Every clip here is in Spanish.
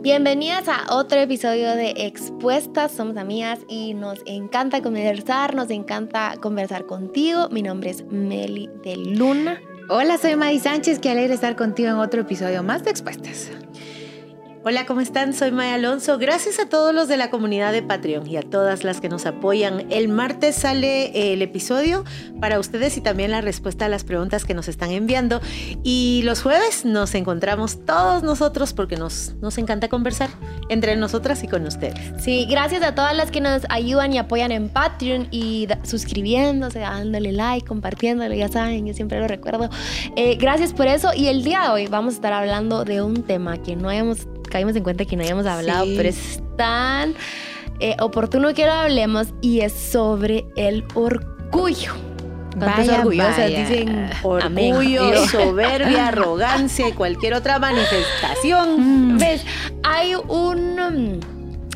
Bienvenidas a otro episodio de Expuestas. Somos amigas y nos encanta conversar, nos encanta conversar contigo. Mi nombre es Meli de Luna. Hola, soy Madi Sánchez. Qué alegre estar contigo en otro episodio más de Expuestas. Hola, ¿cómo están? Soy Maya Alonso. Gracias a todos los de la comunidad de Patreon y a todas las que nos apoyan. El martes sale el episodio para ustedes y también la respuesta a las preguntas que nos están enviando. Y los jueves nos encontramos todos nosotros porque nos, nos encanta conversar entre nosotras y con ustedes. Sí, gracias a todas las que nos ayudan y apoyan en Patreon y suscribiéndose, dándole like, compartiéndolo, ya saben, yo siempre lo recuerdo. Eh, gracias por eso y el día de hoy vamos a estar hablando de un tema que no hayamos caímos en cuenta que no habíamos hablado, pero es tan eh, oportuno que lo hablemos y es sobre el orgullo. ¿Cuántos orgullosas dicen orgullo, soberbia, arrogancia y cualquier otra manifestación? Mm. ¿Ves? Hay un um,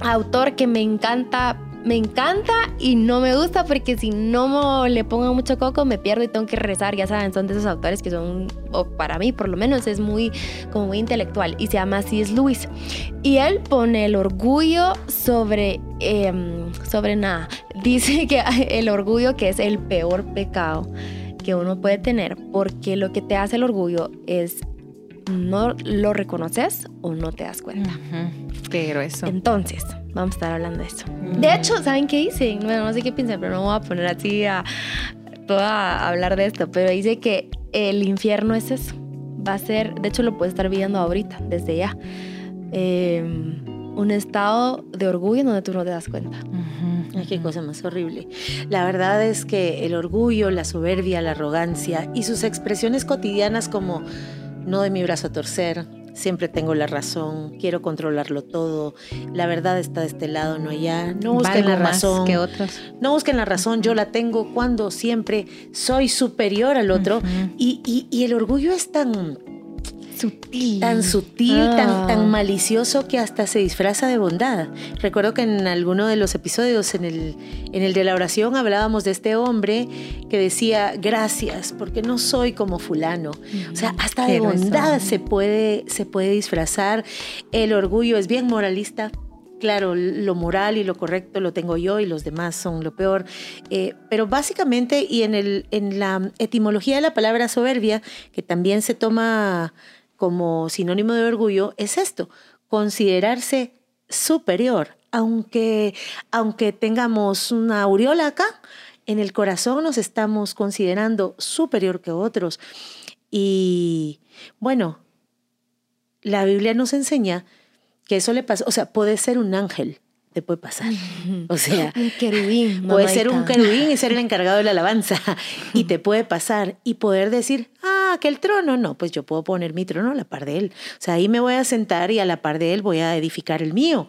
autor que me encanta me encanta y no me gusta porque si no le pongo mucho coco me pierdo y tengo que rezar, ya saben, son de esos autores que son, o para mí por lo menos, es muy, como muy intelectual y se llama C.S. Lewis. Y él pone el orgullo sobre, em, sobre nada. Dice que el orgullo que es el peor pecado que uno puede tener porque lo que te hace el orgullo es no lo reconoces o no te das cuenta. Pero eso. Entonces, vamos a estar hablando de eso. De hecho, ¿saben qué dice? Bueno, no sé qué piensan, pero no voy a poner así a toda hablar de esto, pero dice que el infierno es eso. Va a ser, de hecho lo puedes estar viendo ahorita, desde ya. Em, un estado de orgullo donde tú no te das cuenta. Ay, qué cosa más horrible. La verdad es que el orgullo, la soberbia, la arrogancia y sus expresiones cotidianas como no doy mi brazo a torcer, siempre tengo la razón, quiero controlarlo todo, la verdad está de este lado, no allá, no busquen la razón. que otros. No busquen la razón, yo la tengo cuando siempre soy superior al otro. y, y, el orgullo es tan sutil. Tan sutil, tan, tan ah. malicioso que hasta se disfraza de bondad. Recuerdo que en alguno de los episodios, en el, en el de la oración, hablábamos de este hombre que decía, gracias, porque no soy como fulano. O sea, hasta de bondad se puede, se puede disfrazar. El orgullo es bien moralista, claro, lo moral y lo correcto lo tengo yo y los demás son lo peor. Eh, pero básicamente, y en, el, en la etimología de la palabra soberbia, que también se toma como sinónimo de orgullo es esto, considerarse superior, aunque, aunque tengamos una aureola acá, en el corazón nos estamos considerando superior que otros. Y bueno, la Biblia nos enseña que eso le pasa, o sea, puede ser un ángel, te puede pasar. O sea, un querubín. Puede ser un querubín y ser el encargado de la alabanza. Y te puede pasar y poder decir, ah, que el trono, no, pues yo puedo poner mi trono a la par de él. O sea, ahí me voy a sentar y a la par de él voy a edificar el mío.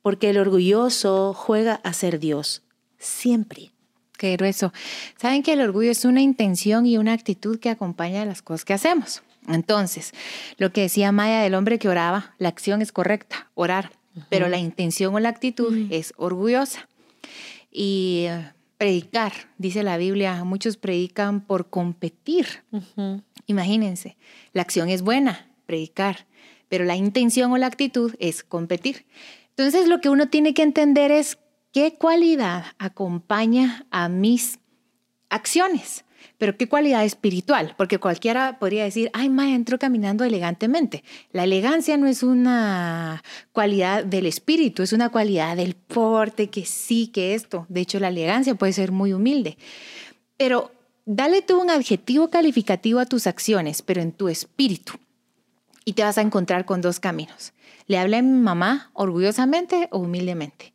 Porque el orgulloso juega a ser Dios, siempre. Qué grueso. Saben que el orgullo es una intención y una actitud que acompaña a las cosas que hacemos. Entonces, lo que decía Maya del hombre que oraba, la acción es correcta, orar pero la intención o la actitud es orgullosa. Y eh, predicar, dice la Biblia, muchos predican por competir. Imagínense, la acción es buena, predicar, pero la intención o la actitud es competir. Entonces lo que uno tiene que entender es qué cualidad acompaña a mis acciones. Pero ¿qué cualidad espiritual? Porque cualquiera podría decir, ay, ma, entró caminando elegantemente. La elegancia no es una cualidad del espíritu, es una cualidad del porte, que sí, que esto. De hecho, la elegancia puede ser muy humilde. Pero dale tú un adjetivo calificativo a tus acciones, pero en tu espíritu. Y te vas a encontrar con dos caminos. Le hablé a mi mamá orgullosamente o humildemente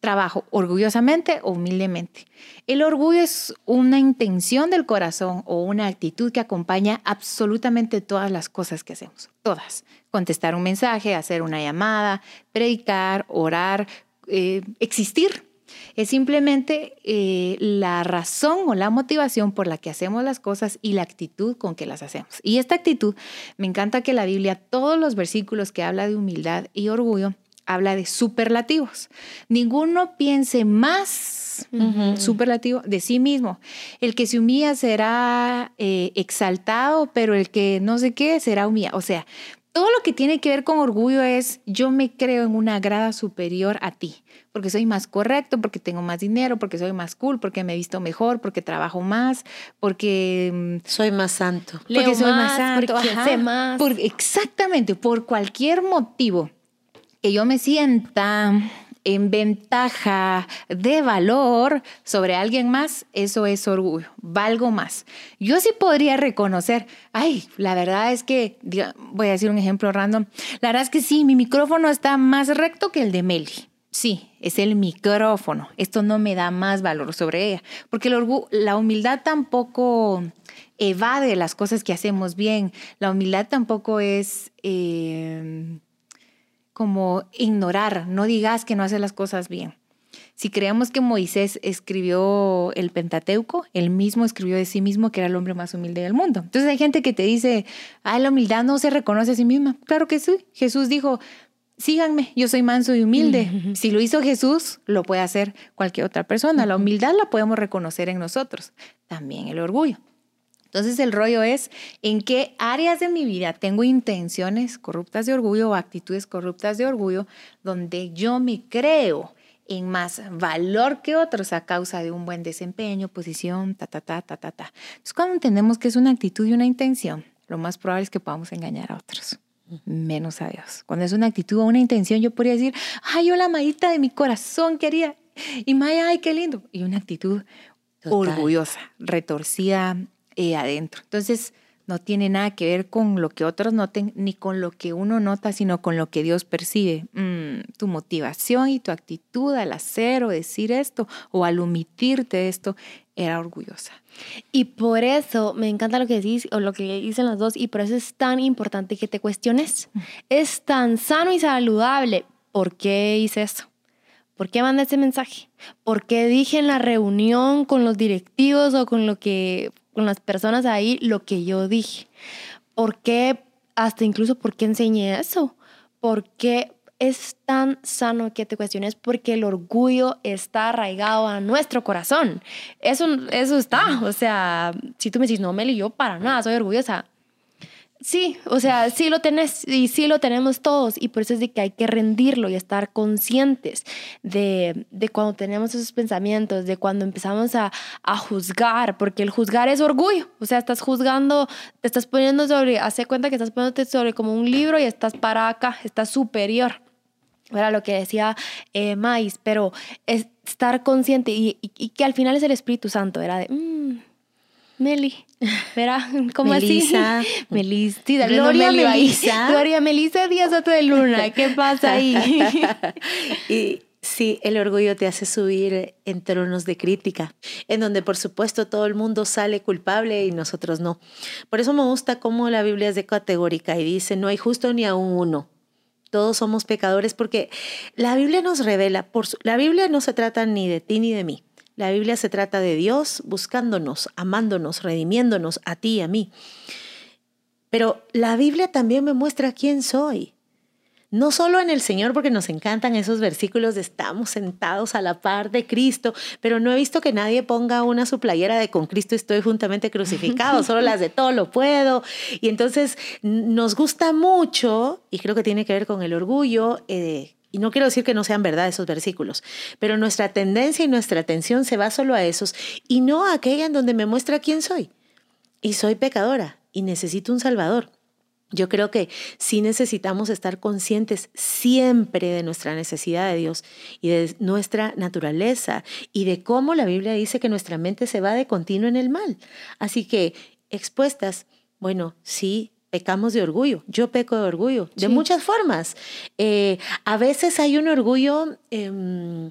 trabajo orgullosamente o humildemente. El orgullo es una intención del corazón o una actitud que acompaña absolutamente todas las cosas que hacemos, todas. Contestar un mensaje, hacer una llamada, predicar, orar, eh, existir. Es simplemente eh, la razón o la motivación por la que hacemos las cosas y la actitud con que las hacemos. Y esta actitud, me encanta que la Biblia, todos los versículos que habla de humildad y orgullo, habla de superlativos. Ninguno piense más superlativo de sí mismo. El que se humilla será eh, exaltado, pero el que no sé qué será humillado. O sea, todo lo que tiene que ver con orgullo es yo me creo en una grada superior a ti, porque soy más correcto, porque tengo más dinero, porque soy más cool, porque me he visto mejor, porque trabajo más, porque mm, soy más santo. Porque soy más, santo, porque sé más. exactamente, por cualquier motivo que yo me sienta en ventaja de valor sobre alguien más, eso es orgullo, valgo más. Yo sí podría reconocer, ay, la verdad es que, voy a decir un ejemplo random, la verdad es que sí, mi micrófono está más recto que el de Meli. Sí, es el micrófono. Esto no me da más valor sobre ella, porque orgullo, la humildad tampoco evade las cosas que hacemos bien. La humildad tampoco es... Eh, como ignorar, no digas que no hace las cosas bien. Si creemos que Moisés escribió el Pentateuco, él mismo escribió de sí mismo que era el hombre más humilde del mundo. Entonces hay gente que te dice, ah, la humildad no se reconoce a sí misma. Claro que sí. Jesús dijo, síganme, yo soy manso y humilde. Si lo hizo Jesús, lo puede hacer cualquier otra persona. La humildad la podemos reconocer en nosotros. También el orgullo. Entonces el rollo es en qué áreas de mi vida tengo intenciones corruptas de orgullo o actitudes corruptas de orgullo donde yo me creo en más valor que otros a causa de un buen desempeño, posición, ta, ta, ta, ta, ta, ta. Entonces cuando entendemos que es una actitud y una intención, lo más probable es que podamos engañar a otros menos a Dios. Cuando es una actitud o una intención, yo podría decir, ay, yo la maíta de mi corazón quería, y Maya, ay, qué lindo. Y una actitud orgullosa, retorcida, eh, adentro. Entonces, no tiene nada que ver con lo que otros noten, ni con lo que uno nota, sino con lo que Dios percibe. Mm, tu motivación y tu actitud al hacer o decir esto o al omitirte esto era orgullosa. Y por eso me encanta lo que decís o lo que dicen los dos y por eso es tan importante que te cuestiones. Es tan sano y saludable. ¿Por qué hice eso? ¿Por qué mandé ese mensaje? ¿Por qué dije en la reunión con los directivos o con lo que con las personas ahí lo que yo dije. ¿Por qué? Hasta incluso, ¿por qué enseñé eso? ¿Por qué es tan sano que te cuestiones? Porque el orgullo está arraigado a nuestro corazón. Eso, eso está. O sea, si tú me dices, no, Meli, yo para nada soy orgullosa. Sí, o sea, sí lo tenés y sí lo tenemos todos y por eso es de que hay que rendirlo y estar conscientes de, de cuando tenemos esos pensamientos, de cuando empezamos a, a, juzgar, porque el juzgar es orgullo, o sea, estás juzgando, te estás poniendo sobre, hace cuenta que estás poniéndote sobre como un libro y estás para acá, estás superior. Era lo que decía eh, Mais, pero es estar consciente y, que al final es el Espíritu Santo, era de... Mm, Meli, verá, ¿cómo Melisa. así? Melisa. Sí, Gloria Melisa. Gloria Melisa Díaz Soto de Luna, ¿qué pasa ahí? y sí, el orgullo te hace subir en tronos de crítica, en donde por supuesto todo el mundo sale culpable y nosotros no. Por eso me gusta cómo la Biblia es de categórica y dice, no hay justo ni aún uno. Todos somos pecadores porque la Biblia nos revela, por la Biblia no se trata ni de ti ni de mí. La Biblia se trata de Dios buscándonos, amándonos, redimiéndonos a ti y a mí. Pero la Biblia también me muestra quién soy. No solo en el Señor, porque nos encantan esos versículos de estamos sentados a la par de Cristo, pero no he visto que nadie ponga una su playera de con Cristo estoy juntamente crucificado, solo las de todo lo puedo. Y entonces nos gusta mucho, y creo que tiene que ver con el orgullo, eh, y no quiero decir que no sean verdad esos versículos, pero nuestra tendencia y nuestra atención se va solo a esos y no a aquella en donde me muestra quién soy. Y soy pecadora y necesito un Salvador. Yo creo que sí necesitamos estar conscientes siempre de nuestra necesidad de Dios y de nuestra naturaleza y de cómo la Biblia dice que nuestra mente se va de continuo en el mal. Así que expuestas, bueno, sí, pecamos de orgullo. Yo peco de orgullo, de muchas formas. Eh, a veces hay un orgullo em,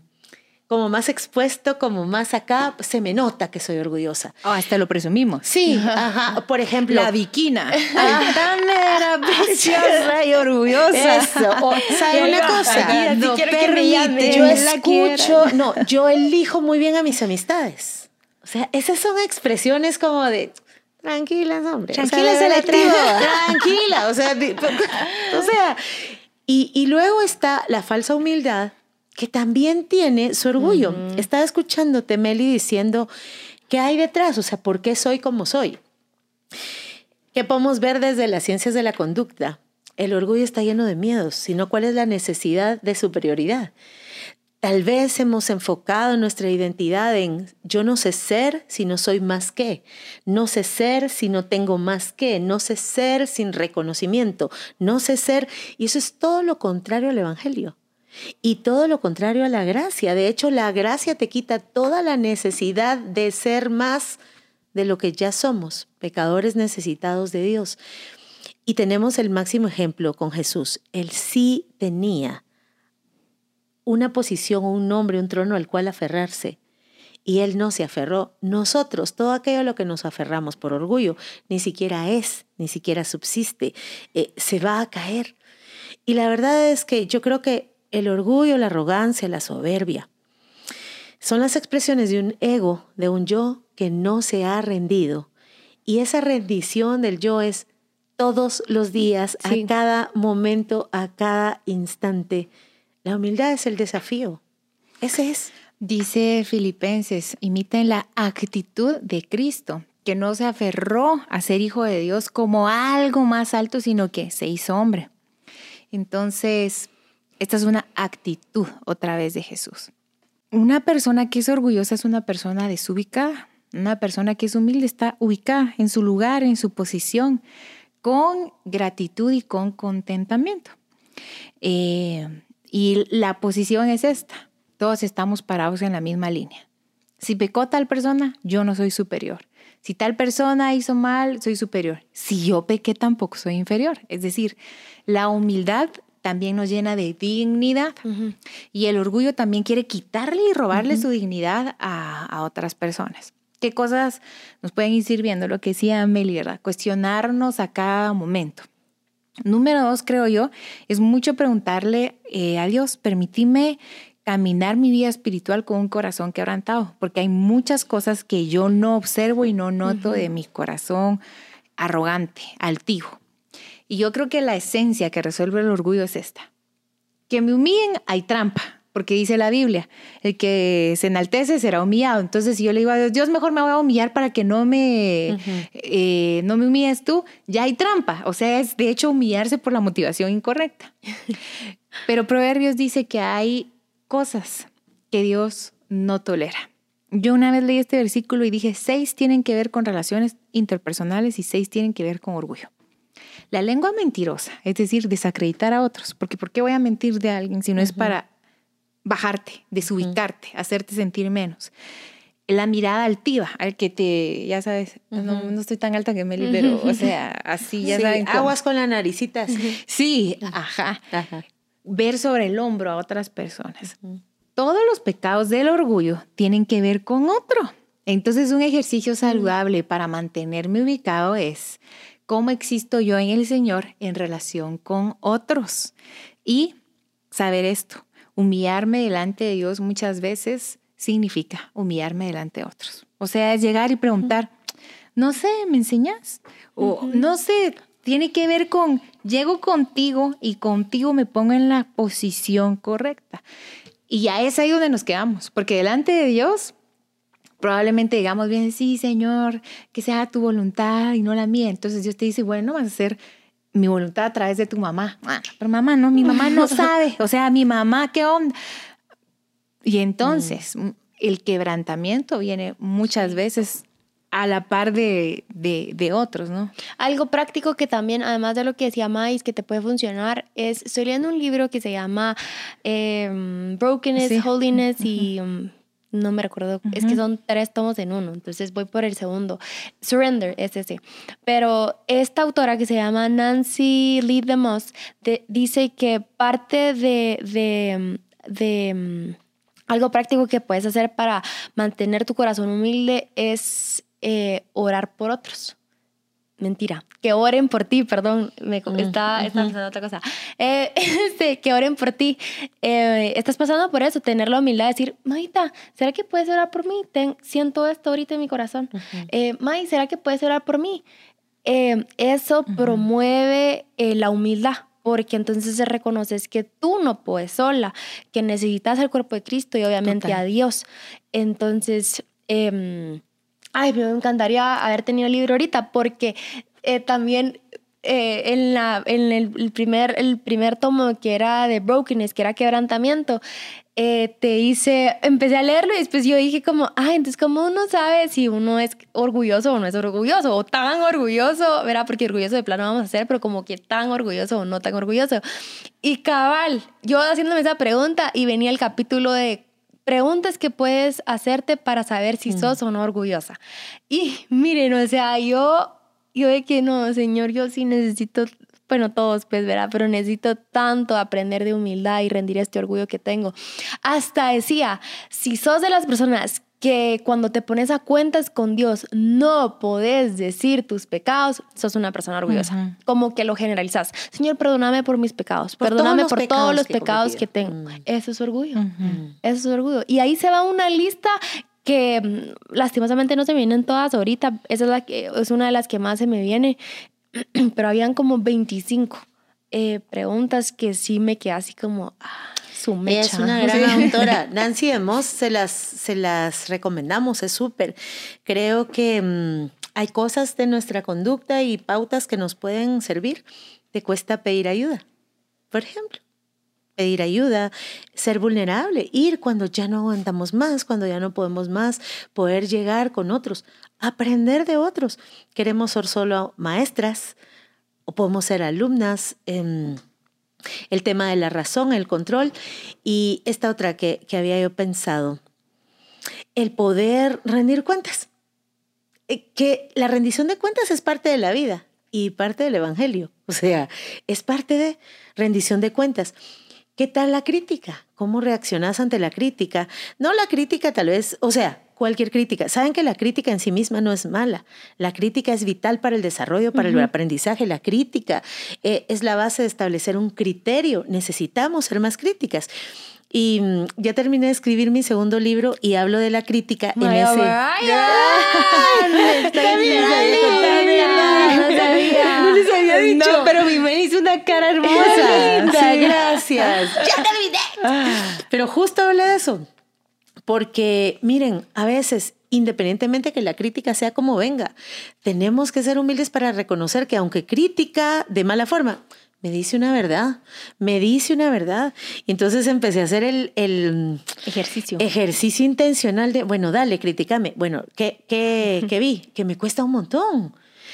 como más expuesto, como más acá, se me nota que soy orgullosa. Oh, hasta lo presumimos. Sí, ajá. Por ejemplo. La viquina. tan era preciosa y orgullosa. Eso. O, ¿Sabe una cosa? no permite, yo escucho, no, yo elijo muy bien a mis amistades. O sea, esas son expresiones como de Tranquilas, hombre. Tranquila se la tribu. Tranquila, o sea, o sea, y, y, luego está la falsa humildad que también tiene su orgullo. Estaba escuchándote, Meli, diciendo, ¿qué hay detrás? O sea, ¿por qué soy como soy? ¿Qué podemos ver desde las ciencias de la conducta? el orgullo está lleno de miedos, sino cuál es la necesidad de superioridad. Tal vez hemos enfocado nuestra identidad en yo no sé ser si no soy más que, no sé ser si no tengo más que, no sé ser sin reconocimiento, no sé ser, y eso es todo lo contrario al Evangelio. Y todo lo contrario a la gracia. De hecho, la gracia te quita toda la necesidad de ser más de lo que ya somos, pecadores necesitados de Dios. Y tenemos el máximo ejemplo con Jesús. Él sí tenía una posición, un nombre, un trono al cual aferrarse. Y él no se aferró. Nosotros, todo aquello a lo que nos aferramos por orgullo, ni siquiera es, ni siquiera subsiste, eh, se va a caer. Y la verdad es que yo creo que el orgullo, la arrogancia, la soberbia, son las expresiones de un ego, de un yo que no se ha rendido. Y esa rendición del yo es todos los días, a cada momento, a cada instante. La humildad es el desafío. Ese es. Dice Filipenses, imiten la actitud de Cristo, que no se aferró a ser hijo de Dios como algo más alto, sino que se hizo hombre. Entonces, esta es una actitud otra vez de Jesús. Una persona que es orgullosa es una persona desubicada. Una persona que es humilde está ubicada en su lugar, en su posición, con gratitud y con contentamiento. Eh, y la posición es esta. Todos estamos parados en la misma línea. Si pecó tal persona, yo no soy superior. Si tal persona hizo mal, soy superior. Si yo pequé, tampoco soy inferior. Es decir, la humildad también nos llena de dignidad y el orgullo también quiere quitarle y robarle su dignidad a, otras personas. ¿Qué cosas nos pueden ir sirviendo? Lo que decía Meli, ¿verdad? Cuestionarnos a cada momento. Número dos, creo yo, es mucho preguntarle eh, a Dios, permíteme caminar mi vida espiritual con un corazón quebrantado, porque hay muchas cosas que yo no observo y no noto de mi corazón arrogante, altivo. Y yo creo que la esencia que resuelve el orgullo es esta. Que me humillen, hay trampa porque dice la Biblia, el que se enaltece será humillado. Entonces, si yo le digo a Dios, Dios, mejor me voy a humillar para que no me, eh, no me humilles tú, ya hay trampa. O sea, es de hecho humillarse por la motivación incorrecta. Pero Proverbios dice que hay cosas que Dios no tolera. Yo una vez leí este versículo y dije, seis tienen que ver con relaciones interpersonales y seis tienen que ver con orgullo. La lengua mentirosa, es decir, desacreditar a otros, porque ¿por qué voy a mentir de alguien si no es para bajarte, desubicarte, hacerte sentir menos. La mirada altiva, al que te, ya sabes, no, estoy tan alta que Meli, pero, o sea, así, ya saben. Aguas con la naricita. Sí, ajá. Ver sobre el hombro a otras personas. Todos los pecados del orgullo tienen que ver con otro. Entonces, un ejercicio saludable para mantenerme ubicado es cómo existo yo en el Señor en relación con otros. Y saber esto, humillarme delante de Dios muchas veces significa humillarme delante de otros. O sea, es llegar y preguntar, no sé, ¿me enseñas? O no sé, tiene que ver con, llego contigo y contigo me pongo en la posición correcta. Y ya es ahí donde nos quedamos, porque delante de Dios probablemente digamos bien, sí, Señor, que sea tu voluntad y no la mía. Entonces Dios te dice, bueno, vas a ser mi voluntad a través de tu mamá. Ah, pero mamá, no, mi mamá no sabe. O sea, mi mamá, ¿qué onda? Y entonces, mm. el quebrantamiento viene muchas veces a la par de, de, otros, ¿no? Algo práctico que también, además de lo que decía Mais, que te puede funcionar, es, estoy leyendo un libro que se llama eh, Brokenness, Holiness y... Mm, no me recuerdo, es que son tres tomos en uno, entonces voy por el segundo. Surrender es ese. Pero esta autora que se llama Nancy Lee DeMoss dice que parte de, de, de mm, algo práctico que puedes hacer para mantener tu corazón humilde es eh, orar por otros mentira, que oren por ti, perdón, me mm, está, pensando otra cosa. Eh, este, que oren por ti. Eh, estás pasando por eso, tener la humildad de decir, Maita, ¿será que puedes orar por mí? siento esto ahorita en mi corazón. Uh May, ¿será que puedes orar por mí? eso promueve la humildad porque entonces se reconoces que tú no puedes sola, que necesitas el cuerpo de Cristo y obviamente a Dios. Entonces, em, ay, me encantaría haber tenido el libro ahorita porque eh, también eh, en, la, en el, primer, el primer tomo que era de brokenness, que era quebrantamiento, eh, te hice, empecé a leerlo y después yo dije como, ay, entonces ¿cómo uno sabe si uno es orgulloso o no es orgulloso? O tan orgulloso, ¿verdad? Porque orgulloso de plano vamos a ser, pero como que tan orgulloso o no tan orgulloso. Y cabal, yo haciéndome esa pregunta y venía el capítulo de preguntas que puedes hacerte para saber si mm. sos o no orgullosa. Y miren, o sea, yo yo de que no, Señor, yo sí necesito, bueno, todos, pues, ¿verdad? Pero necesito tanto aprender de humildad y rendir este orgullo que tengo. Hasta decía, si sos de las personas que cuando te pones a cuentas con Dios no podés decir tus pecados, sos una persona orgullosa. Como que lo generalizas. Señor, perdóname por mis pecados. perdóname por todos los pecados que tengo. Mm. Eso es orgullo. Eso es orgullo. Y ahí se va una lista que mm, lastimosamente no se me vienen todas ahorita. Esa es, la que, es una de las que más se me viene. Pero habían como 25 eh, preguntas que sí me quedé así como... Ah, su mecha. es una gran autora. Nancy DeMoss se las, se las recomendamos, es súper. Creo que mm, hay cosas de nuestra conducta y pautas que nos pueden servir. Te cuesta pedir ayuda, por ejemplo pedir ayuda, ser vulnerable, ir cuando ya no aguantamos más, cuando ya no podemos más, poder llegar con otros, aprender de otros. Queremos ser solo maestras o podemos ser alumnas. Em, el tema de la razón, el control y esta otra que, que había yo pensado, el poder rendir cuentas. Eh, que la rendición de cuentas es parte de la vida y parte del Evangelio. O sea, es parte de rendición de cuentas. ¿Qué tal la crítica? ¿Cómo reaccionas ante la crítica? No la crítica tal vez, o sea, cualquier crítica. Saben que la crítica en sí misma no es mala. La crítica es vital para el desarrollo, para el aprendizaje. La crítica eh, es la base de establecer un criterio. Necesitamos ser más críticas. Y mm, ya terminé de escribir mi segundo libro y hablo de la crítica en ese. No, pero mi me hizo una cara hermosa. gracias. Ya terminé. Ah. Pero justo hablé de eso. Porque, miren, a veces, independientemente que la crítica sea como venga, tenemos que ser humildes para reconocer que aunque crítica de mala forma, me dice una verdad, me dice una verdad. Y entonces empecé a hacer el, el ejercicio. ejercicio intencional de, bueno, dale, críticame. Bueno, ¿qué, qué, qué vi? Que me cuesta un montón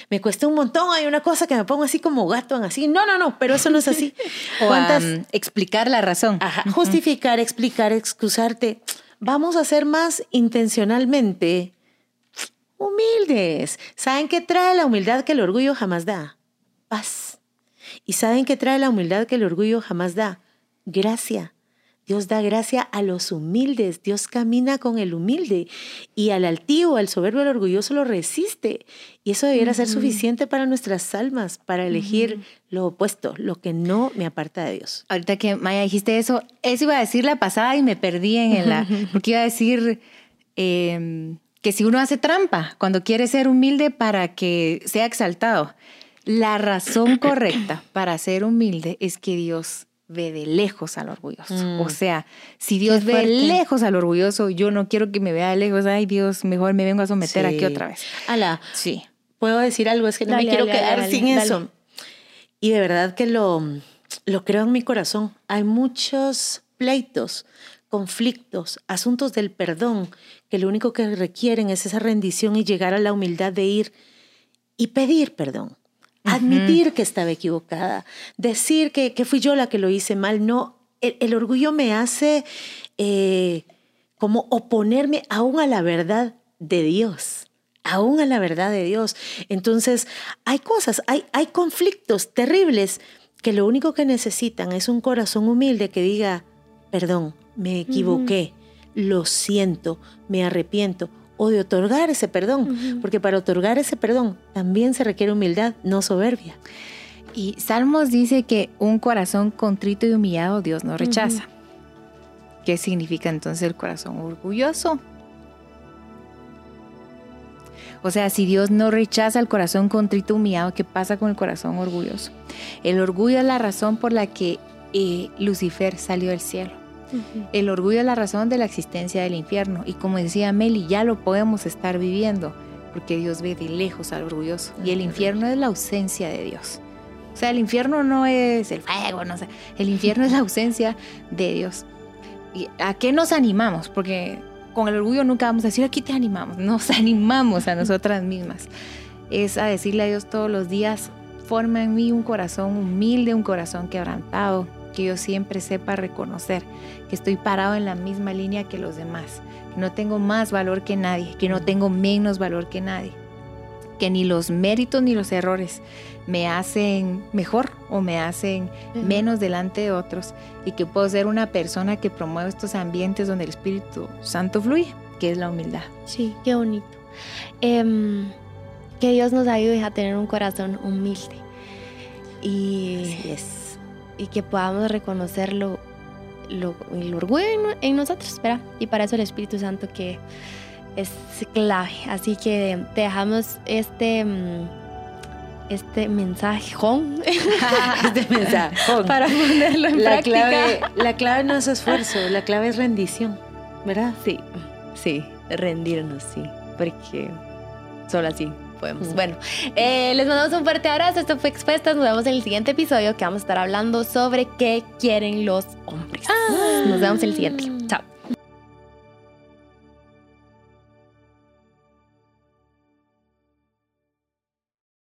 me cuesta un montón, hay una cosa que me pongo así como gato, así. No, no, no, pero eso no es así. o explicar la razón. justificar, explicar, excusarte. Vamos a ser más intencionalmente humildes. ¿Saben qué trae la humildad que el orgullo jamás da? Paz. ¿Y saben qué trae la humildad que el orgullo jamás da? Gracia. Dios da gracia a los humildes, Dios camina con el humilde y al altivo, al soberbio, al orgulloso lo resiste. Y eso debiera ser suficiente para nuestras almas, para elegir lo opuesto, lo que no me aparta de Dios. Ahorita que Maya dijiste eso, eso iba a decir la pasada y me perdí en la, porque iba a decir em, que si uno hace trampa cuando quiere ser humilde para que sea exaltado, la razón correcta para ser humilde es que Dios ve de lejos al orgulloso. Mm. O sea, si Dios ve lejos al orgulloso, yo no quiero que me vea de lejos. Ay, Dios, mejor me vengo a someter aquí otra vez. Ala, sí. Puedo decir algo, es que no me quiero quedar sin eso. Y de verdad que lo, lo creo en mi corazón. Hay muchos pleitos, conflictos, asuntos del perdón, que lo único que requieren es esa rendición y llegar a la humildad de ir y pedir perdón admitir que estaba equivocada, decir que, que, fui yo la que lo hice mal. No, el, orgullo me hace eh, como oponerme aún a la verdad de Dios, aún a la verdad de Dios. Entonces, hay cosas, hay, hay conflictos terribles que lo único que necesitan es un corazón humilde que diga, perdón, me equivoqué, lo siento, me arrepiento o de otorgar ese perdón, porque para otorgar ese perdón también se requiere humildad, no soberbia. Y Salmos dice que un corazón contrito y humillado Dios no rechaza. ¿Qué significa entonces el corazón orgulloso? O sea, si Dios no rechaza el corazón contrito y humillado, ¿qué pasa con el corazón orgulloso? El orgullo es la razón por la que eh, Lucifer salió del cielo. El orgullo es la razón de la existencia del infierno y como decía Meli, ya lo podemos estar viviendo porque Dios ve de lejos al orgulloso y el infierno es la ausencia de Dios. O sea, el infierno no es el fuego, no sé. El infierno es la ausencia de Dios. ¿Y a qué nos animamos? Porque con el orgullo nunca vamos a decir, aquí te animamos. Nos animamos a nosotras mismas. Es a decirle a Dios todos los días, forma en mí un corazón humilde, un corazón quebrantado, que yo siempre sepa reconocer que estoy parado en la misma línea que los demás, que no tengo más valor que nadie, que no tengo menos valor que nadie, que ni los méritos ni los errores me hacen mejor o me hacen menos delante de otros y que puedo ser una persona que promueve estos ambientes donde el Espíritu Santo fluye, que es la humildad. Sí, qué bonito. Em, que Dios nos ayude a tener un corazón humilde y, y que podamos reconocerlo lo, el orgullo en, nosotros, ¿verdad? Y para eso el Espíritu Santo que es clave. Así que te dejamos este mm, este mensaje este mensaje para ponerlo en la práctica. Clave, la clave no es esfuerzo, la clave es rendición, ¿verdad? Sí, sí, rendirnos, sí, porque solo así podemos. Bueno, eh, les mandamos un fuerte abrazo. Esto fue Expuestas. Nos vemos en el siguiente episodio que vamos a estar hablando sobre qué quieren los hombres. Nos vemos en el siguiente.